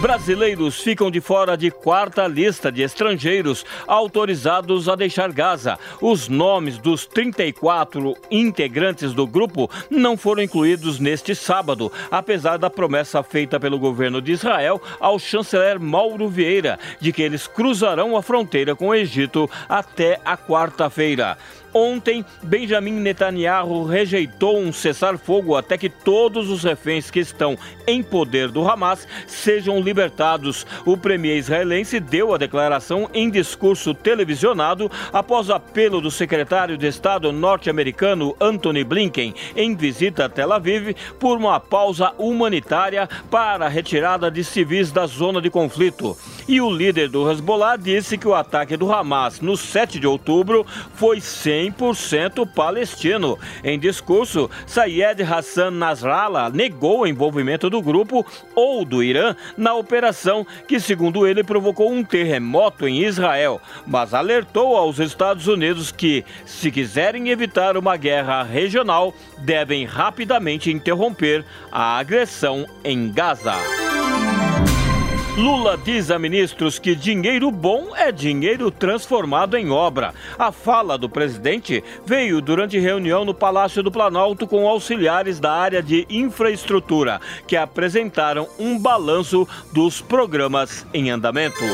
Brasileiros ficam de fora de quarta lista de estrangeiros autorizados a deixar Gaza. Os nomes dos 34 integrantes do grupo não foram incluídos neste sábado, apesar da promessa feita pelo governo de Israel ao chanceler Mauro Vieira de que eles cruzarão a fronteira com o Egito até a quarta-feira. Ontem, Benjamin Netanyahu rejeitou um cessar-fogo até que todos os reféns que estão em poder do Hamas sejam libertados. O premier israelense deu a declaração em discurso televisionado após apelo do secretário de Estado norte-americano Anthony Blinken em visita a Tel Aviv por uma pausa humanitária para a retirada de civis da zona de conflito. E o líder do Hezbollah disse que o ataque do Hamas no 7 de outubro foi sem 100% palestino. Em discurso, Sayed Hassan Nasrallah negou o envolvimento do grupo ou do Irã na operação que, segundo ele, provocou um terremoto em Israel, mas alertou aos Estados Unidos que, se quiserem evitar uma guerra regional, devem rapidamente interromper a agressão em Gaza. Lula diz a ministros que dinheiro bom é dinheiro transformado em obra. A fala do presidente veio durante reunião no Palácio do Planalto com auxiliares da área de infraestrutura, que apresentaram um balanço dos programas em andamento.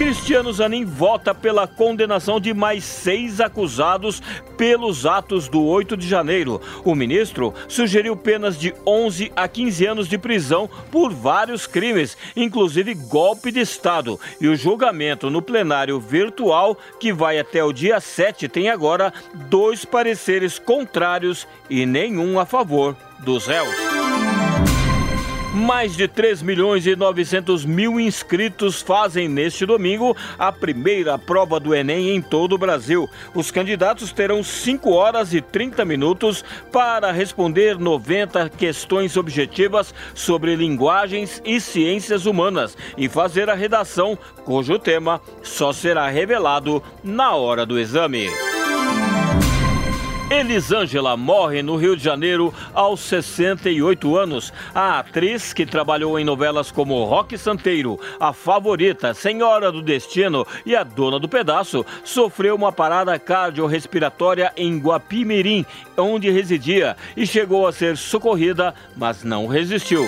Cristiano Zanin vota pela condenação de mais seis acusados pelos atos do 8 de janeiro. O ministro sugeriu penas de 11 a 15 anos de prisão por vários crimes, inclusive golpe de Estado. E o julgamento no plenário virtual, que vai até o dia 7, tem agora dois pareceres contrários e nenhum a favor dos réus. Mais de 3 milhões e 900 mil inscritos fazem neste domingo a primeira prova do Enem em todo o Brasil. Os candidatos terão 5 horas e 30 minutos para responder 90 questões objetivas sobre linguagens e ciências humanas e fazer a redação, cujo tema só será revelado na hora do exame. Elisângela morre no Rio de Janeiro aos 68 anos. A atriz, que trabalhou em novelas como Rock Santeiro, A Favorita, Senhora do Destino e A Dona do Pedaço, sofreu uma parada cardiorrespiratória em Guapimirim, onde residia, e chegou a ser socorrida, mas não resistiu.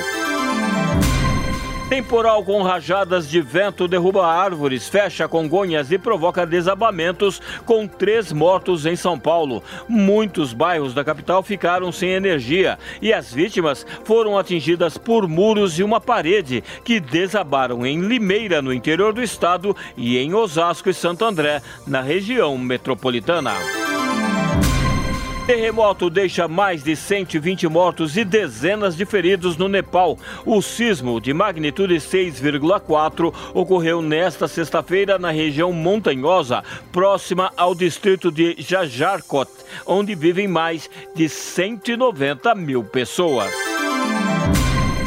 Temporal com rajadas de vento derruba árvores, fecha Congonhas e provoca desabamentos, com três mortos em São Paulo. Muitos bairros da capital ficaram sem energia e as vítimas foram atingidas por muros e uma parede que desabaram em Limeira, no interior do estado, e em Osasco e Santo André, na região metropolitana. Terremoto deixa mais de 120 mortos e dezenas de feridos no Nepal. O sismo de magnitude 6,4 ocorreu nesta sexta-feira na região montanhosa, próxima ao distrito de Jajarkot, onde vivem mais de 190 mil pessoas.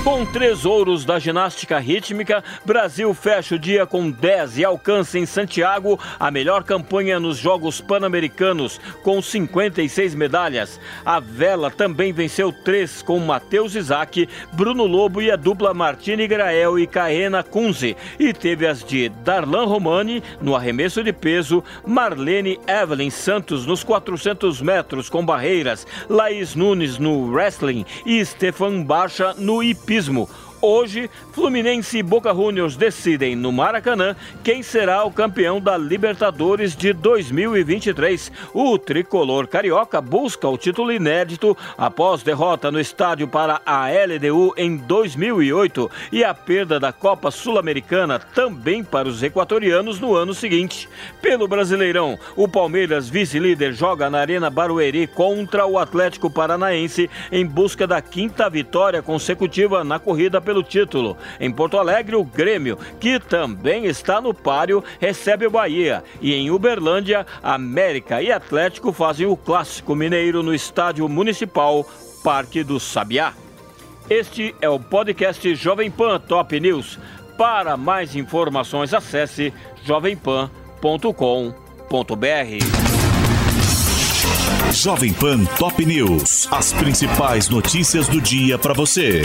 Com três ouros da ginástica rítmica, Brasil fecha o dia com 10 e alcança em Santiago a melhor campanha nos Jogos Pan-Americanos, com 56 medalhas. A vela também venceu três com Matheus Isaac, Bruno Lobo e a dupla Martini Grael e Caena Kunze. E teve as de Darlan Romani no arremesso de peso, Marlene Evelyn Santos nos 400 metros com barreiras, Laís Nunes no wrestling e Stefan Bacha no hipismo Hoje, Fluminense e Boca Juniors decidem no Maracanã quem será o campeão da Libertadores de 2023. O tricolor carioca busca o título inédito após derrota no estádio para a LDU em 2008 e a perda da Copa Sul-Americana também para os equatorianos no ano seguinte. Pelo Brasileirão, o Palmeiras, vice-líder, joga na Arena Barueri contra o Atlético Paranaense em busca da quinta vitória consecutiva na corrida pelo título. Em Porto Alegre, o Grêmio, que também está no páreo, recebe o Bahia. E em Uberlândia, América e Atlético fazem o clássico mineiro no estádio municipal Parque do Sabiá. Este é o podcast Jovem Pan Top News. Para mais informações, acesse jovempan.com.br. Jovem Pan Top News. As principais notícias do dia para você.